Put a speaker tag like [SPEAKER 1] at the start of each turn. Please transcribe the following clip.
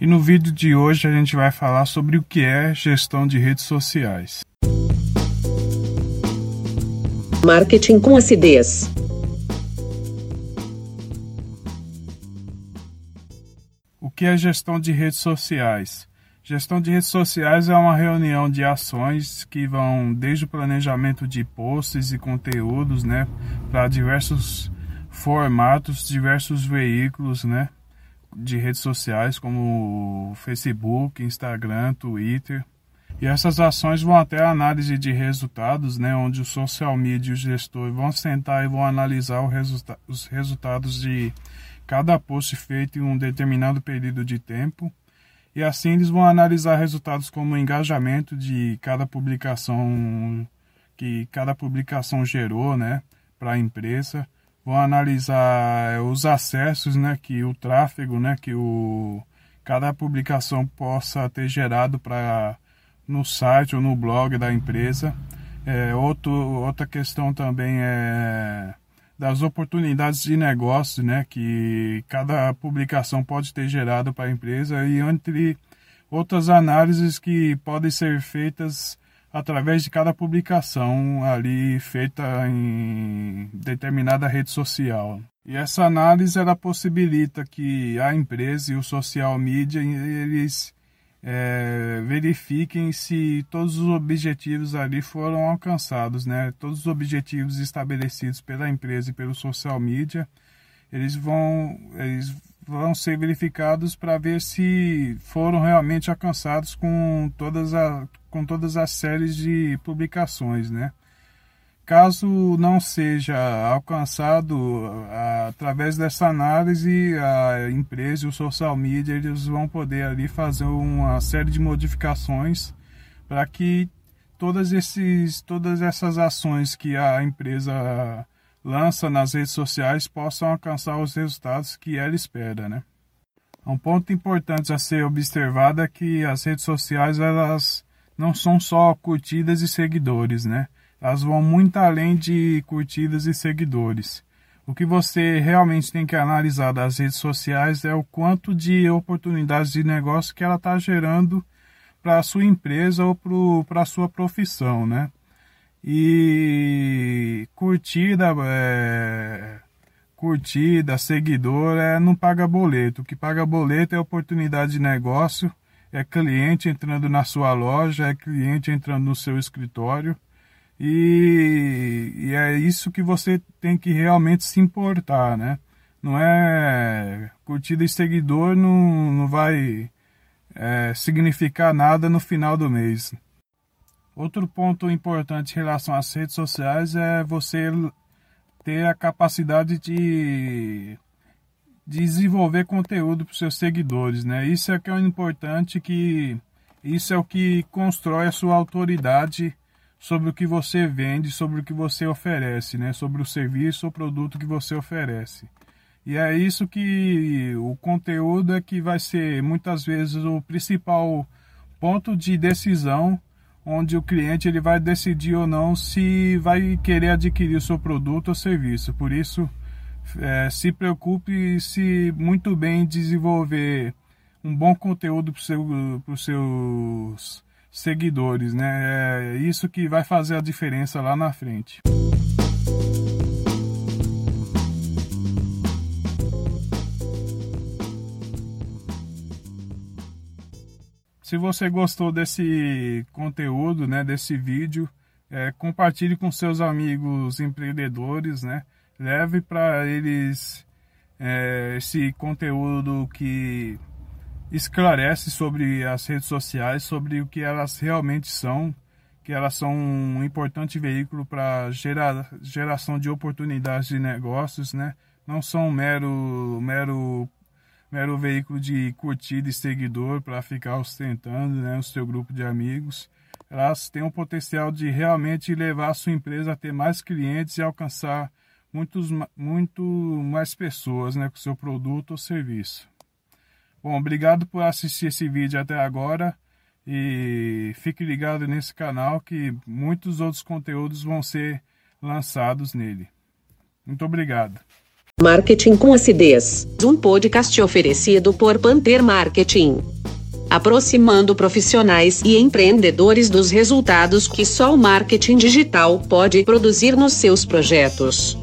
[SPEAKER 1] E no vídeo de hoje a gente vai falar sobre o que é gestão de redes sociais.
[SPEAKER 2] Marketing com acidez.
[SPEAKER 1] O que é gestão de redes sociais? Gestão de redes sociais é uma reunião de ações que vão desde o planejamento de posts e conteúdos, né, para diversos formatos, diversos veículos, né, de redes sociais como Facebook, Instagram, Twitter. E essas ações vão até a análise de resultados, né, onde o social media e o gestor vão sentar e vão analisar resulta os resultados de cada post feito em um determinado período de tempo e assim eles vão analisar resultados como o engajamento de cada publicação que cada publicação gerou, né, para a empresa. Vão analisar eh, os acessos, né, que o tráfego, né, que o cada publicação possa ter gerado para no site ou no blog da empresa. É, outro, outra questão também é das oportunidades de negócio né, que cada publicação pode ter gerado para a empresa e entre outras análises que podem ser feitas através de cada publicação ali feita em determinada rede social. E essa análise ela possibilita que a empresa e o social media eles é, verifiquem se todos os objetivos ali foram alcançados, né? Todos os objetivos estabelecidos pela empresa e pelo social media, eles vão, eles vão ser verificados para ver se foram realmente alcançados com todas, a, com todas as séries de publicações, né? Caso não seja alcançado através dessa análise, a empresa e o social media eles vão poder ali fazer uma série de modificações para que todas, esses, todas essas ações que a empresa lança nas redes sociais possam alcançar os resultados que ela espera, né? Um ponto importante a ser observado é que as redes sociais elas não são só curtidas e seguidores, né? elas vão muito além de curtidas e seguidores. O que você realmente tem que analisar das redes sociais é o quanto de oportunidades de negócio que ela está gerando para a sua empresa ou para a sua profissão, né? E curtida, é, curtida, seguidor, é, não paga boleto. O que paga boleto é oportunidade de negócio, é cliente entrando na sua loja, é cliente entrando no seu escritório. E, e, é isso que você tem que realmente se importar, né? Não é curtida e seguidor não, não vai é, significar nada no final do mês. Outro ponto importante em relação às redes sociais é você ter a capacidade de, de desenvolver conteúdo para os seus seguidores, né? Isso é que é importante que isso é o que constrói a sua autoridade sobre o que você vende, sobre o que você oferece, né? sobre o serviço ou produto que você oferece. E é isso que o conteúdo é que vai ser muitas vezes o principal ponto de decisão onde o cliente ele vai decidir ou não se vai querer adquirir o seu produto ou serviço. Por isso, é, se preocupe se muito bem desenvolver um bom conteúdo para seu, os seus seguidores, né? É isso que vai fazer a diferença lá na frente. Se você gostou desse conteúdo, né, desse vídeo, é, compartilhe com seus amigos empreendedores, né? Leve para eles é, esse conteúdo que esclarece sobre as redes sociais, sobre o que elas realmente são, que elas são um importante veículo para gerar geração de oportunidades de negócios, né? Não são mero mero mero veículo de curtida e seguidor para ficar ostentando, né, o seu grupo de amigos. Elas têm o potencial de realmente levar a sua empresa a ter mais clientes e alcançar muitos, muito mais pessoas né, com seu produto ou serviço. Bom, obrigado por assistir esse vídeo até agora e fique ligado nesse canal que muitos outros conteúdos vão ser lançados nele. Muito obrigado.
[SPEAKER 2] Marketing com acidez. Um podcast oferecido por Panther Marketing. Aproximando profissionais e empreendedores dos resultados que só o marketing digital pode produzir nos seus projetos.